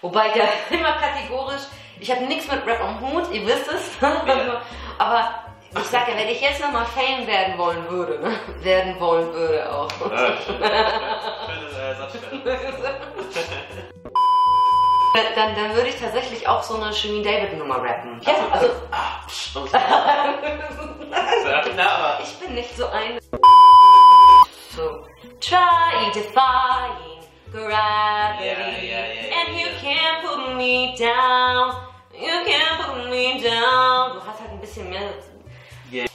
Wobei ich ja immer kategorisch, ich habe nichts mit Rap am Hut, ihr wisst es. Aber ich sage ja, wenn ich jetzt nochmal Fame werden wollen würde, ne? werden wollen würde auch. Ja, schön. Schöne äh. Dann, dann würde ich tatsächlich auch so eine Shirin David Nummer rappen. Ja, also aber ich bin nicht so ein. So, try defying gravity, ja, ja, ja, and you can't put me down. You can't put me down. Du hast halt ein bisschen mehr. Yeah.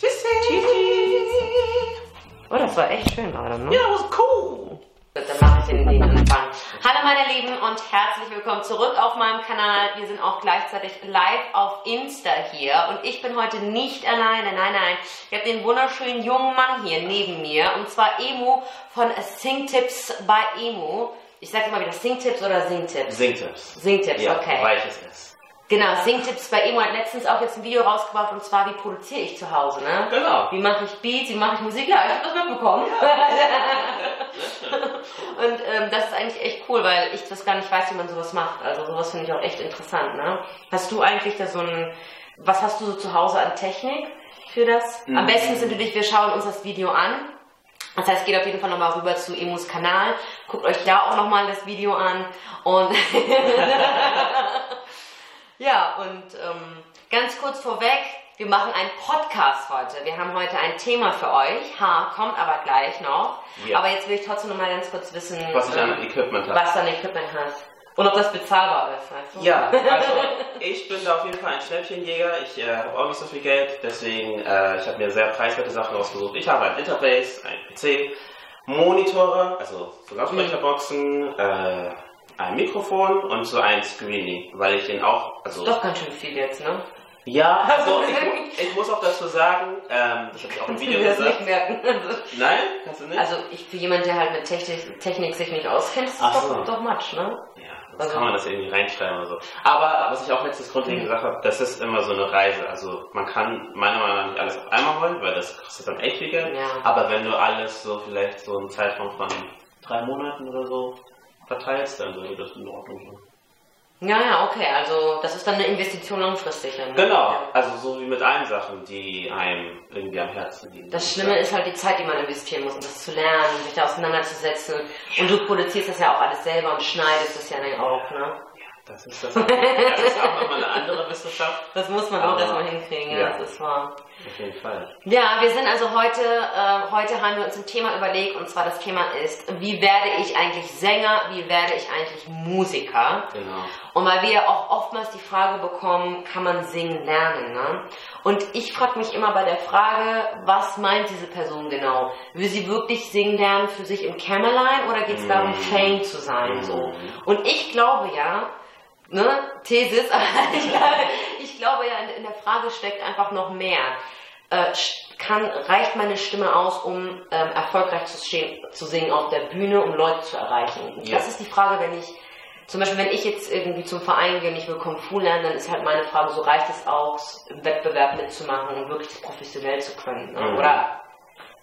Oh, das war echt schön gerade, ne? Ja, was cool. Dann mache ich den, den Anfang. Hallo meine Lieben und herzlich willkommen zurück auf meinem Kanal. Wir sind auch gleichzeitig live auf Insta hier und ich bin heute nicht alleine. Nein, nein. Ich habe den wunderschönen jungen Mann hier neben mir und zwar Emo von Singtips bei Emo. Ich sage immer wieder Singtips oder Singtips? Singtipps. Singtips, Ja, okay. weiches S. Genau, Singtips bei Emo hat letztens auch jetzt ein Video rausgebracht und zwar wie produziere ich zu Hause, ne? Genau. Wie mache ich Beats, wie mache ich Musik? Ja, ich habe das mitbekommen. Und ähm, das ist eigentlich echt cool, weil ich das gar nicht weiß, wie man sowas macht. Also sowas finde ich auch echt interessant. Ne? Hast du eigentlich da so ein, was hast du so zu Hause an Technik für das? Am Mhm. besten ist natürlich, wir schauen uns das Video an. Das heißt, geht auf jeden Fall nochmal rüber zu Emus Kanal. Guckt euch da auch nochmal das Video an. Und ja, und ähm, ganz kurz vorweg, wir machen einen Podcast heute. Wir haben heute ein Thema für euch. Ha, kommt aber gleich noch. Ja. Aber jetzt will ich trotzdem nochmal ganz kurz wissen, Was ich ähm, an Equipment habe. was dein Equipment hast. Und ob das bezahlbar ist, weißt du? Ja, also ich bin da auf jeden Fall ein Schnäppchenjäger. Ich äh, habe auch nicht so viel Geld, deswegen äh, ich habe mir sehr preiswerte Sachen ausgesucht. Ich habe ein Interface, ein PC, Monitore, also so Lautsprecherboxen, äh, ein Mikrofon und so ein Screening, weil ich den auch, also Doch ganz schön viel jetzt, ne? ja, also ich, ich muss auch dazu sagen, ähm, das habe ich auch im Kannst du Video mir das gesagt. nicht merken? Also, Nein, kannst du nicht? also ich für jemanden, der halt mit Technik, Technik sich nicht auskennt, ist das so. doch, doch Matsch, ne? Ja, Also- kann man das irgendwie reinschreiben oder so. Aber was ich auch letztes grundlegend gesagt habe, das ist immer so eine Reise. Also man kann meiner Meinung nach nicht alles auf einmal holen, weil das kostet dann echt viel Geld. Ja. Aber wenn du alles so vielleicht so einen Zeitraum von drei Monaten oder so verteilst, dann würde das in Ordnung sein. Ja, ja, okay. Also das ist dann eine Investition langfristig. Dann, ne? Genau, Ja. also so wie mit allen Sachen, die einem irgendwie am Herzen liegen. Das Schlimme ist halt die Zeit, die man investieren muss, um das zu lernen, sich da auseinanderzusetzen. Und du produzierst das ja auch alles selber und schneidest es ja dann auch, ne? Das ist das. auch- Das ist auch nochmal eine andere Wissenschaft. Das muss man auch Aber- erstmal hinkriegen, ja, Ja. das ist wahr. Auf jeden Fall. Ja, wir sind also heute, äh, heute haben wir uns ein Thema überlegt und zwar das Thema ist, wie werde ich eigentlich Sänger, wie werde ich eigentlich Musiker? Genau. Und weil wir ja auch oftmals die Frage bekommen, kann man singen lernen, ne? Und ich frage mich immer bei der Frage, was meint diese Person genau? Will sie wirklich singen lernen für sich im Kämmerlein oder geht es darum, Mm. Fame zu sein, so? Mm. Und ich glaube ja, ne, Thesis, aber ich glaube, ich glaube ja, in, in der Frage steckt einfach noch mehr. Äh, kann, reicht meine Stimme aus, um ähm, erfolgreich zu, stehen, zu singen auf der Bühne, um Leute zu erreichen? Ja. Das ist die Frage, wenn ich, zum Beispiel, wenn ich jetzt irgendwie zum Verein gehe und ich will Kung Fu lernen, dann ist halt meine Frage, so reicht es aus, im Wettbewerb mitzumachen und wirklich das professionell zu können? Ne? Mhm. Oder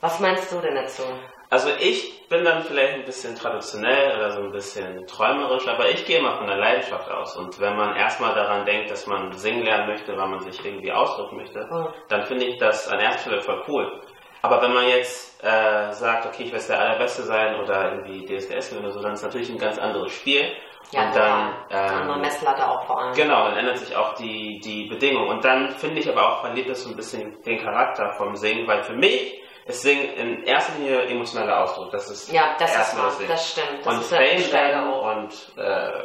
was meinst du denn dazu? Also ich bin dann vielleicht ein bisschen traditionell oder so ein bisschen träumerisch, aber ich gehe immer von der Leidenschaft aus. Und wenn man erstmal daran denkt, dass man singen lernen möchte, weil man sich irgendwie ausdrücken möchte, dann finde ich das an erster Stelle voll cool. Aber wenn man jetzt äh, sagt, okay, ich will der Allerbeste sein oder irgendwie DSDS oder so, dann ist natürlich ein ganz anderes Spiel. Ja, und dann, total. andere ähm, Messlatte auch vor allem. Genau, dann ändert sich auch die, die Bedingung. Und dann finde ich aber auch, verliert das so ein bisschen den Charakter vom Singen, weil für mich ist Singen in erster Linie emotionaler Ausdruck. Das ist Ja, das ist erstmal wahr, Singen. das stimmt. Das und ist Fame und äh,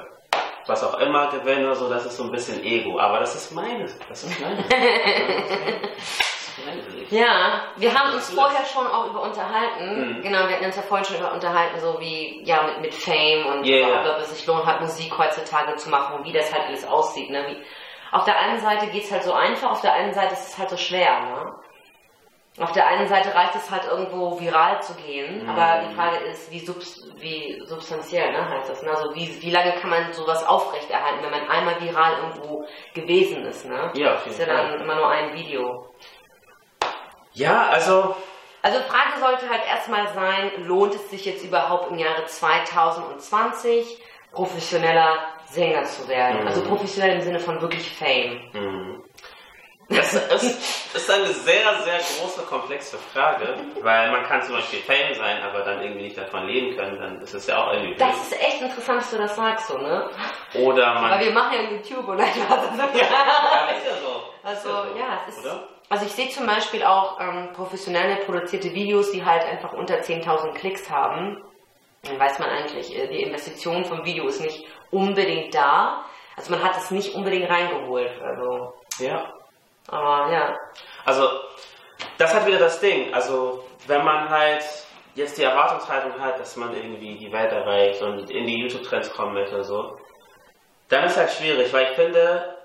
was auch immer gewinnen oder so, das ist so ein bisschen Ego. Aber das ist meine. Das ist meine. ist Sicht. Ja, wir haben uns ist- vorher schon auch über unterhalten. Mhm. Genau, wir hatten uns ja vorhin schon über unterhalten, so wie, ja, mit, mit Fame und Ja, überhaupt, ja. ob es sich lohnt, halt Musik heutzutage zu machen und wie das halt alles aussieht. Ne? Wie, auf der einen Seite geht's halt so einfach, auf der einen Seite ist es halt so schwer. Ne? Auf der einen Seite reicht es halt irgendwo viral zu gehen, Mhm. aber die Frage ist, wie, subs wie substanziell ne, heißt das. Ne? Also wie, wie lange kann man sowas aufrechterhalten, wenn man einmal viral irgendwo gewesen ist. Ne? Ja, auf ist jeden ja Fall. dann immer nur ein Video. Ja, also Also Frage sollte halt erstmal sein, lohnt es sich jetzt überhaupt im Jahre 2020 professioneller Sänger zu werden. Mhm. Also professionell im Sinne von wirklich Fame. Mhm. Das ist, ist eine sehr, sehr große, komplexe Frage, weil man kann zum Beispiel Fame sein, aber dann irgendwie nicht davon leben können, dann ist es ja auch irgendwie. Das ist echt interessant, dass du das sagst, so, ne? Oder Weil man... wir machen ja YouTube und einfach so. Ja, ist ja so. Also, Ist ja, so, ja, es ist. Oder? Also ich sehe zum Beispiel auch ähm, professionell produzierte Videos, die halt einfach unter 10.000 Klicks haben. Dann weiß man eigentlich, äh, die Investition vom Video ist nicht unbedingt da. Also man hat es nicht unbedingt reingeholt. Also, Ja. Aber ja. Also, das hat wieder das Ding. Also, wenn man halt jetzt die Erwartungshaltung hat, dass man irgendwie die Welt erreicht und in die YouTube-Trends kommen möchte oder so, dann ist halt schwierig, weil ich finde,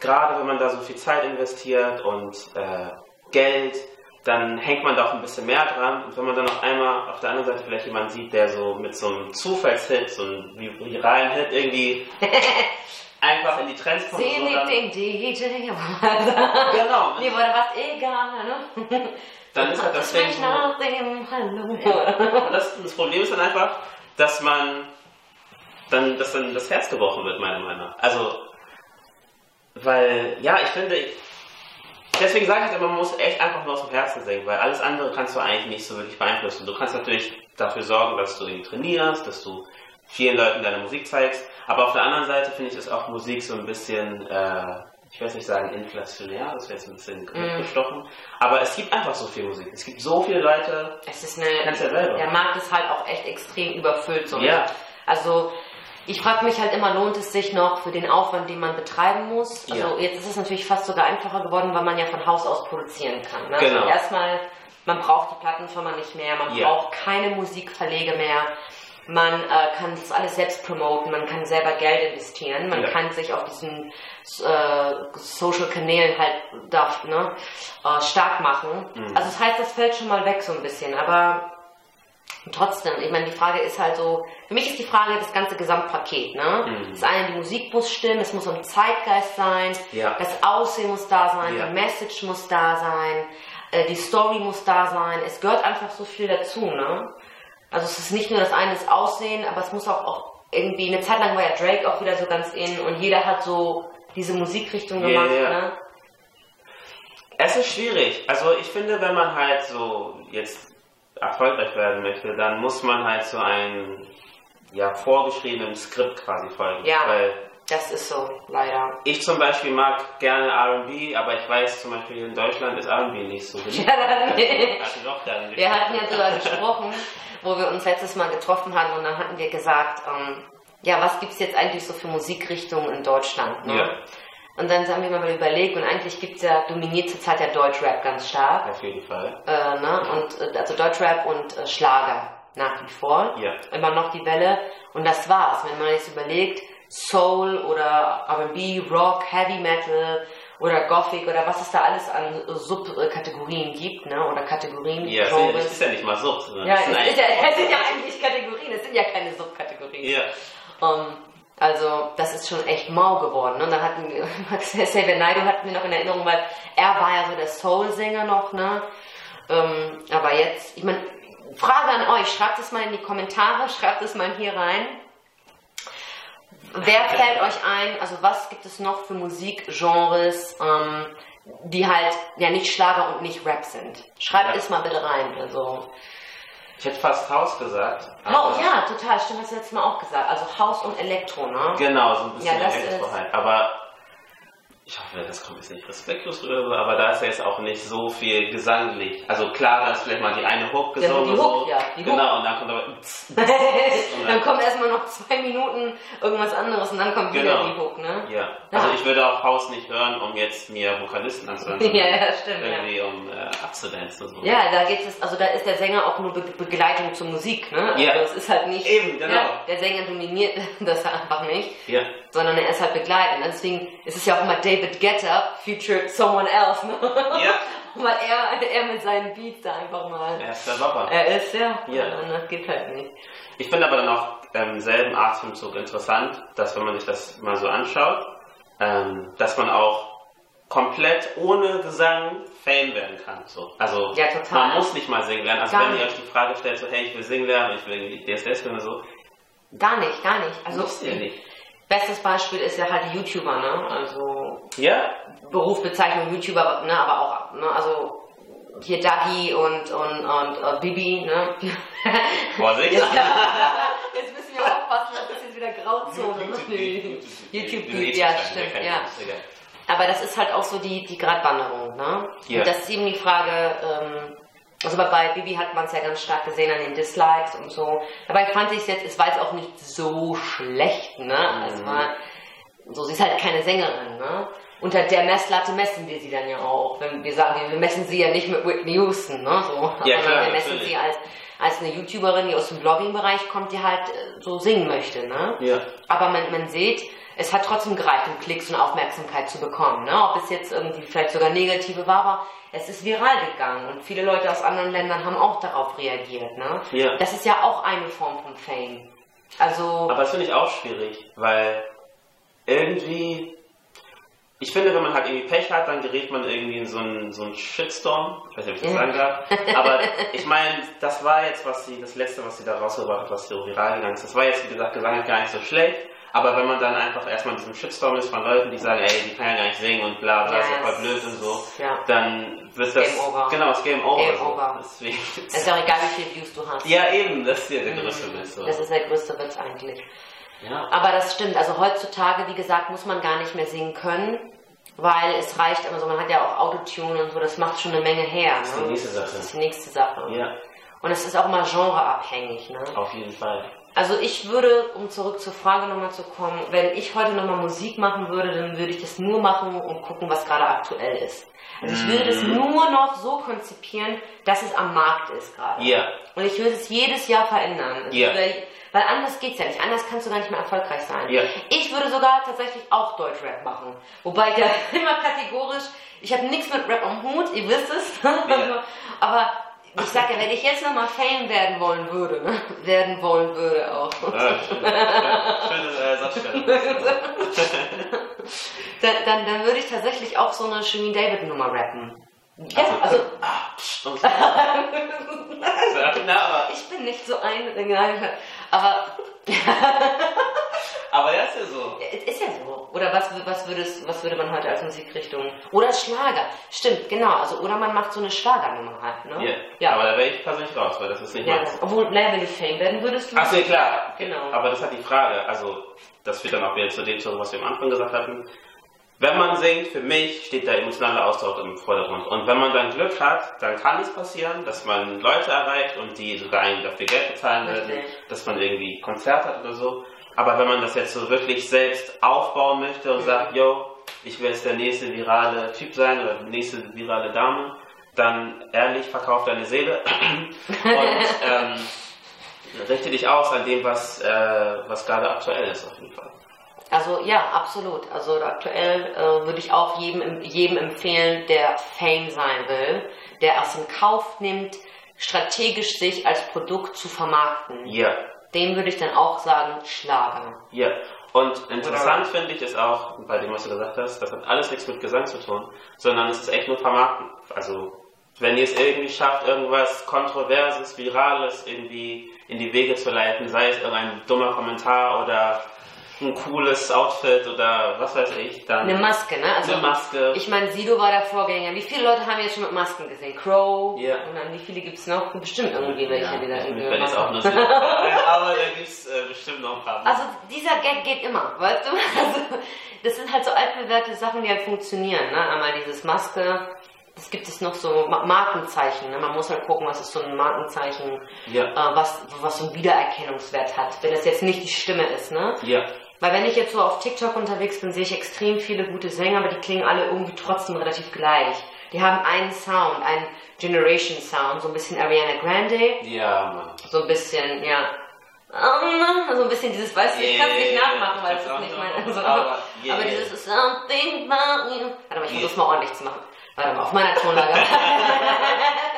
gerade wenn man da so viel Zeit investiert und äh, Geld, dann hängt man da auch ein bisschen mehr dran. Und wenn man dann auf einmal auf der anderen Seite vielleicht jemanden sieht, der so mit so einem Zufallshit, so einem viralen Hit irgendwie einfach in die Trends kommt. und Seh so, nicht dann, den DJ. genau. Mir wurde was egal, ne? Dann ist halt das Ding nach dem Hallo. Das, das Problem ist dann einfach, dass man dann, dass dann das Herz gebrochen wird, meiner Meinung nach. Also, weil, ja, ich finde, deswegen sage ich immer, man muss echt einfach nur aus dem Herzen singen, weil alles andere kannst du eigentlich nicht so wirklich beeinflussen. Du kannst natürlich dafür sorgen, dass du irgendwie trainierst, dass du vielen Leuten deine Musik zeigst, aber auf der anderen Seite finde ich, ist auch Musik so ein bisschen, äh, ich will jetzt nicht sagen inflationär, das wäre jetzt ein bisschen Mm. gestochen, aber es gibt einfach so viel Musik. Es gibt so viele Leute, Es ist eine, Kannst ja selber. der Markt ist halt auch echt extrem überfüllt. So. Ja. Also ich frage mich halt immer, lohnt es sich noch für den Aufwand, den man betreiben muss? Also Ja. jetzt ist es natürlich fast sogar einfacher geworden, weil man ja von Haus aus produzieren kann. Ne? Genau. Also erstmal, man braucht die Plattenfirma nicht mehr, man Ja. braucht keine Musikverlege mehr. Man äh, kann das alles selbst promoten, man kann selber Geld investieren, man Ja. kann sich auf diesen äh, Social-Kanälen halt darf, ne, äh, stark machen. Mhm. Also das heißt, das fällt schon mal weg so ein bisschen, aber trotzdem, ich meine, die Frage ist halt so, für mich ist die Frage das ganze Gesamtpaket, ne? Mhm. Das eine, die Musik muss stimmen, es muss um Zeitgeist sein, Ja. das Aussehen muss da sein, Ja. die Message muss da sein, äh, die Story muss da sein, es gehört einfach so viel dazu, ne? Also es ist nicht nur das eine, das Aussehen, aber es muss auch, auch irgendwie, eine Zeit lang war ja Drake auch wieder so ganz in und jeder hat so diese Musikrichtung gemacht, ja. ne? Es ist schwierig. Also ich finde, wenn man halt so jetzt erfolgreich werden möchte, dann muss man halt so einem ja, vorgeschriebenen Skript quasi folgen. Ja. Weil Das ist so, leider. ich zum Beispiel mag gerne R&B, aber ich weiß zum Beispiel in Deutschland ist R&B nicht so beliebt. Ja, dann- Also doch dann Wir hatten ja darüber gesprochen, wo wir uns letztes Mal getroffen hatten und dann hatten wir gesagt, ähm, ja, was gibt es jetzt eigentlich so für Musikrichtungen in Deutschland? Ne? Ja. Und dann haben wir mal überlegt und eigentlich gibt es ja, dominiert zurzeit ja Deutschrap ganz stark. Auf jeden Fall. Äh, ne? und, äh, also Deutschrap und äh, Schlager nach wie vor. Ja. Immer noch die Welle. Und das war's. Wenn man jetzt überlegt, Soul oder R&B, Rock, Heavy Metal oder Gothic oder was es da alles an Subkategorien gibt, ne? oder Kategorien, Ja, es ist ja- ist nicht mal so. sondern Ja, es sind ist ja, es sind ja eigentlich Kategorien, es sind ja keine Subkategorien. ja. Ähm, also, das ist schon echt mau geworden. Ne? Und dann hatten wir, Xavier Naidoo hatten wir noch in Erinnerung, weil er war ja so der Soul-Sänger noch, ne? Ähm, aber jetzt, ich meine, Frage an euch, schreibt es mal in die Kommentare, schreibt es mal hier rein. Wer fällt euch ein, also was gibt es noch für Musikgenres, ähm, die halt ja nicht Schlager und nicht Rap sind? Schreibt Ja. es mal bitte rein. Also, Ich hätte fast Haus gesagt. Oh, ja, total, stimmt, hast du letztes Mal auch gesagt. Also Haus und Elektro, ne? Genau, so ein bisschen Ja, das Elektro halt. Aber ich hoffe, das kommt jetzt nicht respektlos rüber, aber da ist ja jetzt auch nicht so viel gesanglich. Also klar, da ist vielleicht mal die eine Hook Ja, gesungen. die und Hook, so. ja, die Hook. Genau, und dann kommt aber. dann kommt erstmal noch zwei Minuten irgendwas anderes und dann kommt wieder Genau. die Hook, ne? Ja, also ich würde auch Haus nicht hören, um jetzt mir Vokalisten anzuhören. Ja, ja, stimmt, ja. Irgendwie um äh, abzudancen und so. Ja, da geht es, also da ist der Sänger auch nur Be Begleitung zur Musik, ne? Also Ja. es ist halt nicht. Eben, genau. Ja, der Sänger dominiert das einfach nicht, Ja, sondern er ist halt begleitend. Deswegen ist es ja auch immer David Guetta featured someone else, ne? ja. Weil er, er mit seinen Beats da einfach mal. er ist der Robber. Er ist, ja. Ja. Und das geht halt nicht. Ich finde aber dann auch im selben Atemzug interessant, dass wenn man sich das mal so anschaut, ähm, dass man auch komplett ohne Gesang Fame werden kann. So. Also Ja, man muss nicht mal singen lernen. Also Gar wenn ihr euch die Frage stellt, so hey, ich will singen lernen, ich will irgendwie DSS oder so, Gar nicht, gar nicht. Also, müsst ihr nicht. Bestes Beispiel ist ja halt YouTuber, ne? Also Ja, Berufsbezeichnung YouTuber, ne? Aber auch, ne? Also hier Dagi und, und, und äh, Bibi, ne? Vorsicht. Jetzt, jetzt müssen wir aufpassen, das ist jetzt wieder Grauzone. YouTube, YouTube, ja, stimmt, ja. Aber das ist halt auch so die, die Gratwanderung, ne? Ja. Und das ist eben die Frage, ähm, also bei- Bibi hat man es ja ganz stark gesehen an den Dislikes und so. Dabei fand ich es jetzt, es war jetzt auch nicht so schlecht, ne? Es Mhm. war, so, sie ist halt keine Sängerin, ne? Unter der Messlatte messen wir sie dann ja auch. Wenn wir sagen, wir messen sie ja nicht mit Whitney Houston, ne? So, Ja, sondern klar, wir messen natürlich. sie als, als eine YouTuberin, die aus dem Blogging-Bereich kommt, die halt äh, so singen möchte, ne? Ja. Aber man, man sieht, es hat trotzdem gereicht, um Klicks und Aufmerksamkeit zu bekommen. Ne? Ob es jetzt irgendwie vielleicht sogar negative war, aber es ist viral gegangen und viele Leute aus anderen Ländern haben auch darauf reagiert. Ne? Ja. Das ist ja auch eine Form von Fame. Also, Aber das finde ich auch schwierig, weil irgendwie, ich finde, wenn man halt irgendwie Pech hat, dann gerät man irgendwie in so einen, so einen Shitstorm. Ich weiß nicht, ob ich das sagen darf. Aber ich meine, das war jetzt, was sie, das letzte, was sie da rausgebracht hat, was so viral gegangen ist. Das war jetzt, wie gesagt, gesanglich gar nicht so schlecht. Aber wenn man dann einfach erstmal in diesem Shitstorm ist von Leuten, die sagen, ey, die kann ja gar nicht singen und bla bla, Ja, ist ja voll blöd und so, ja. dann wird das. Game over. Genau, es ist Game over. Game so. over. Deswegen. es ist auch egal, wie viele Views du hast. Ja, eben, das ist ja der größte Witz. So. Das ist der größte Witz eigentlich. Ja. Aber das stimmt. Also heutzutage, wie gesagt, muss man gar nicht mehr singen können, weil es reicht, also man hat ja auch Autotune und so, das macht schon eine Menge her. ist ne? die nächste Sache. Das ist die nächste Sache. ja, Und es ist auch mal genreabhängig. Ne? auf jeden Fall. Also ich würde, um zurück zur Frage nochmal zu kommen, wenn ich heute nochmal Musik machen würde, dann würde ich das nur machen und gucken, was gerade aktuell ist. Also ich würde das Mhm. nur noch so konzipieren, dass es am Markt ist gerade. Ja. Und ich würde es jedes Jahr verändern. Also Ja. Weil anders geht's ja nicht. Anders kannst du gar nicht mehr erfolgreich sein. Ja. Ich würde sogar tatsächlich auch Deutschrap machen. Wobei ich ja immer kategorisch, ich habe nichts mit Rap am Hut, ihr wisst es. Aber ich sage ja, wenn ich jetzt nochmal Fame werden wollen würde, werden wollen würde auch, Ja, schön. Ja, Schöne äh, Satzstellung. dann, dann, dann würde ich tatsächlich auch so eine Shirin David Nummer rappen. Ja, Also- also Ah, pst, aber, ich bin nicht so ein, aber aber ja, ist ja so. Es ist ja so. Oder was, was, würdest, was würde man heute als Musikrichtung? Oder Schlager. Stimmt, genau. Also, oder man macht so eine Schlagernummer halt, ne? Ja. Ja. Aber da wäre ich persönlich raus, weil das ist nicht ja meins. obwohl, naja, wenn du Fame werden würdest, du. Ach so, ja, klar. Genau. Aber das hat die Frage, also das führt dann auch wieder zu dem zurück, was wir am Anfang gesagt hatten. Wenn man singt, für mich steht der emotionale Austausch im Vordergrund. Und wenn man dann Glück hat, dann kann es passieren, dass man Leute erreicht und die sogar einen dafür Geld bezahlen werden, dass man irgendwie Konzert hat oder so. Aber wenn man das jetzt so wirklich selbst aufbauen möchte und sagt, yo, ich will jetzt der nächste virale Typ sein oder die nächste virale Dame, dann ehrlich verkauf deine Seele und ähm, richte dich aus an dem, was, äh, was gerade aktuell ist auf jeden Fall. Also ja, absolut. Also aktuell äh, würde ich auch jedem, jedem empfehlen, der Fame sein will, der es in Kauf nimmt, strategisch sich als Produkt zu vermarkten. Ja, Dem würde ich dann auch sagen, Schlager. ja. Und interessant finde ich es auch, bei dem, was du gesagt hast, das hat alles nichts mit Gesang zu tun, sondern es ist echt nur Vermarkten. Also, wenn ihr es irgendwie schafft, irgendwas Kontroverses, Virales irgendwie in die Wege zu leiten, sei es irgendein dummer Kommentar oder ein cooles Outfit oder was weiß ich, dann Eine Maske, ne? Also eine Maske. Ich meine, Sido war der Vorgänger. Wie viele Leute haben jetzt schon mit Masken gesehen? Crow. Ja. Und dann wie viele gibt es noch? Bestimmt irgendwie welche, ja, die da ich irgendwie bin jetzt auch nur Sinn. Aber da gibt es äh, bestimmt noch ein paar. Also dieser Gag geht immer, weißt du? Also, das sind halt so altbewährte Sachen, die halt funktionieren. Ne? Einmal dieses Maske, das gibt es noch so Ma- Markenzeichen. Ne? Man muss halt gucken, was ist so ein Markenzeichen, Ja. äh, was, was so einen Wiedererkennungswert hat. Wenn das jetzt nicht die Stimme ist, ne? ja. Weil wenn ich jetzt so auf TikTok unterwegs bin, sehe ich extrem viele gute Sänger, aber die klingen alle irgendwie trotzdem relativ gleich. Die haben einen Sound, einen Generation Sound, so ein bisschen Ariana Grande, Ja, Mann. so ein bisschen, ja, so ein bisschen dieses, weißt du, ich kann es nicht Yeah, nachmachen, weil es ist nicht mein, nicht so, machen, aber, yeah. aber dieses ist something about you. Warte mal, ich Yeah. versuch's mal ordentlich zu machen. Warte mal, auf meiner Tonlage.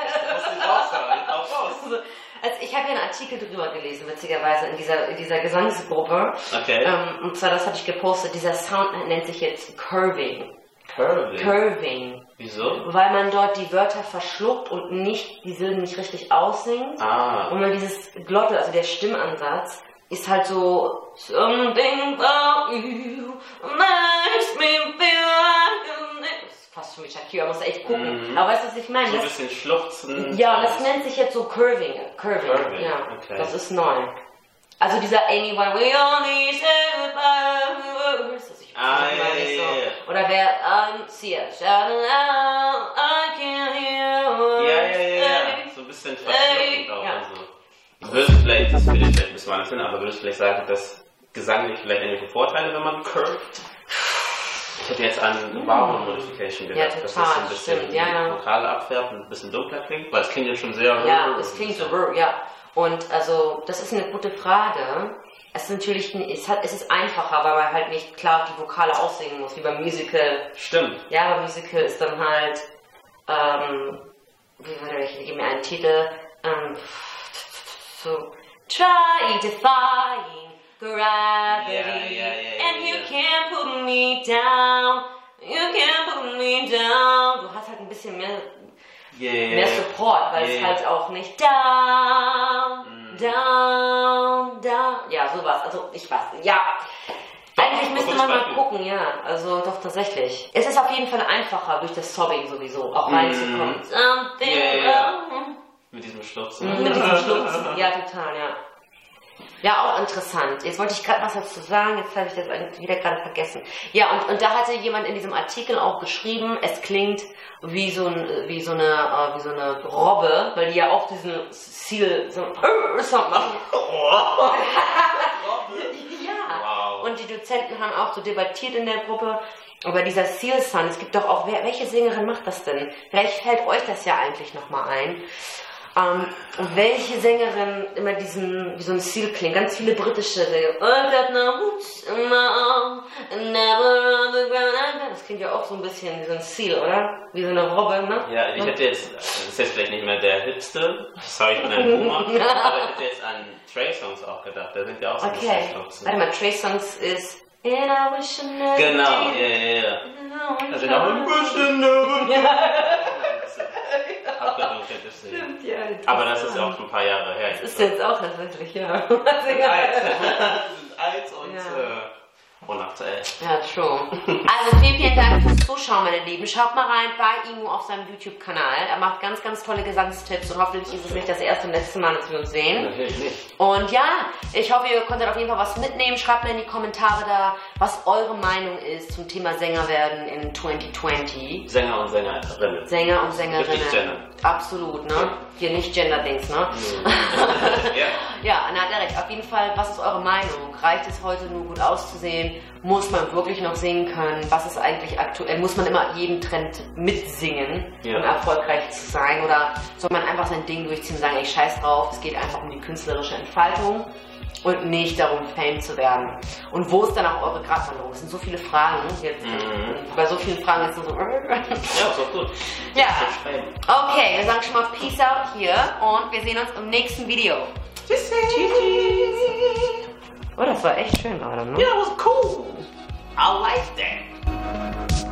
Das muss ich raushauen. Auch raus. Also, ich habe ja einen Artikel drüber gelesen, witzigerweise, in dieser, in dieser Gesangsgruppe. Okay. Ähm, und zwar, das hatte ich gepostet, dieser Sound nennt sich jetzt Curving. Curving. Curving. Wieso? Weil man dort die Wörter verschluckt und nicht, die Silben nicht richtig aussingt. Ah. Und man dieses Glotte, also der Stimmansatz, ist halt so Something about you makes me feel like fast schon wie Shakira, muss echt gucken. Mhm. Aber weißt du, was ich meine? So ein bisschen schluchzen. ja, das nennt sich jetzt so Curving. Curving, Curving, ja. okay. Das ist neu. Also dieser Anyone, we only say goodbye. Das ist- ich Ah, weiß ja, nicht ja, so. ja. Oder wer, um, see it, shout it out, I can't hear. Ja, ja, ja, ja. So ein bisschen verschluckend auch. Ja. Also. Würdest vielleicht, das finde ich vielleicht ein bisschen anders hin, aber würdest du vielleicht sagen, dass gesanglich vielleicht irgendwelche Vorteile, wenn man curved? Ich hätte jetzt an Vowel Modification gedacht, Ja, dass das so ein bisschen stimmt, ja, Vokale abfärbt und ein bisschen dunkler klingt, weil es klingt ja schon sehr... Ja, es klingt so, ja. Und also, das ist eine gute Frage. Es ist natürlich, es, hat, es ist einfacher, weil man halt nicht klar die Vokale aussingen muss, wie beim Musical. Stimmt. Ja, beim Musical ist dann halt, ähm, wie würde ich, gib mir einen Titel, ähm, so, try defying gravity, Ja, ja, ja, and you can't put me down, you can't put me down. Du hast halt ein bisschen mehr Yeah. mehr Support, weil es Yeah. halt auch nicht down, Mm. down, down, ja, sowas. Also ich weiß, ja. Eigentlich müsste man mal gucken, ja. Also doch tatsächlich. Es ist auf jeden Fall einfacher durch das Sobbing sowieso auch reinzukommen. Something ja. wrong. Mit diesem Schluchzen. Mhm, Mit diesem Schluchzen. Ja, total, ja. Ja, auch interessant. Jetzt wollte ich gerade was dazu sagen, jetzt habe ich das wieder gerade vergessen. Ja, und, und da hatte jemand in diesem Artikel auch geschrieben, es klingt wie so, ein, wie so, eine, äh, wie so eine Robbe, weil die ja auch diesen Seal so Sound machen. Ja. Wow. Und die Dozenten haben auch so debattiert in der Gruppe über dieser Seal Sound. Es gibt doch auch, wer, welche Sängerin macht das denn? Vielleicht fällt euch das ja eigentlich nochmal ein. Ähm, und welche Sängerin immer diesen, wie so ein Seal klingt? Ganz viele britische Sänger. I never. Das klingt ja auch so ein bisschen wie so ein Seal, oder? Wie so eine Robbe, ne? Ja, ich hätte jetzt, das ist jetzt vielleicht nicht mehr der hipste, sorry, ich bin ein Boomer, aber ich hätte jetzt an Trey-Songs auch gedacht, da sind ja auch so ein bisschen Okay. Schluchzen. Warte mal, Trey Songs ist And I wish I never Genau, ja, ja, ja. Also Also da ein bisschen abgedunkelt ist sie. Stimmt, ja. Aber das ist auch schon ein paar Jahre her. Das ist jetzt auch tatsächlich, ja. alt. sind alt und Ja. äh, unaktuell. Ja, true. Also vielen, vielen Dank fürs Zuschauen, meine Lieben. Schaut mal rein bei Imu auf seinem YouTube-Kanal. Er macht ganz, ganz tolle Gesangstipps und hoffentlich ist es nicht das erste und letzte Mal, dass wir uns sehen. Natürlich nicht. Und ja, ich hoffe, ihr konntet auf jeden Fall was mitnehmen. Schreibt mir in die Kommentare da, was eure Meinung ist zum Thema Sänger werden in 2020. Sänger und Sängerinnen. Sänger und Sängerinnen. Richtig. Absolut, ne? Hier nicht Gender-Dings, ne? ja. Ja, Anna hat er recht. Auf jeden Fall, was ist eure Meinung? Reicht es heute nur gut auszusehen? Muss man wirklich noch singen können? Was ist eigentlich aktuell? Muss man immer jeden Trend mitsingen, Ja. um erfolgreich zu sein? Oder soll man einfach sein Ding durchziehen und sagen, ey, scheiß drauf, es geht einfach um die künstlerische Entfaltung und nicht darum, Fame zu werden? Und wo ist dann auch eure Gratwanderung? Es sind so viele Fragen. Jetzt, Mhm. Bei so vielen Fragen ist es so... Ja, ist doch gut. ja. Okay, wir sagen schon mal Peace out hier und wir sehen uns im nächsten Video. Tschüssi. Oh, das war echt schön gerade, ne? Yeah, it was cool. I like that.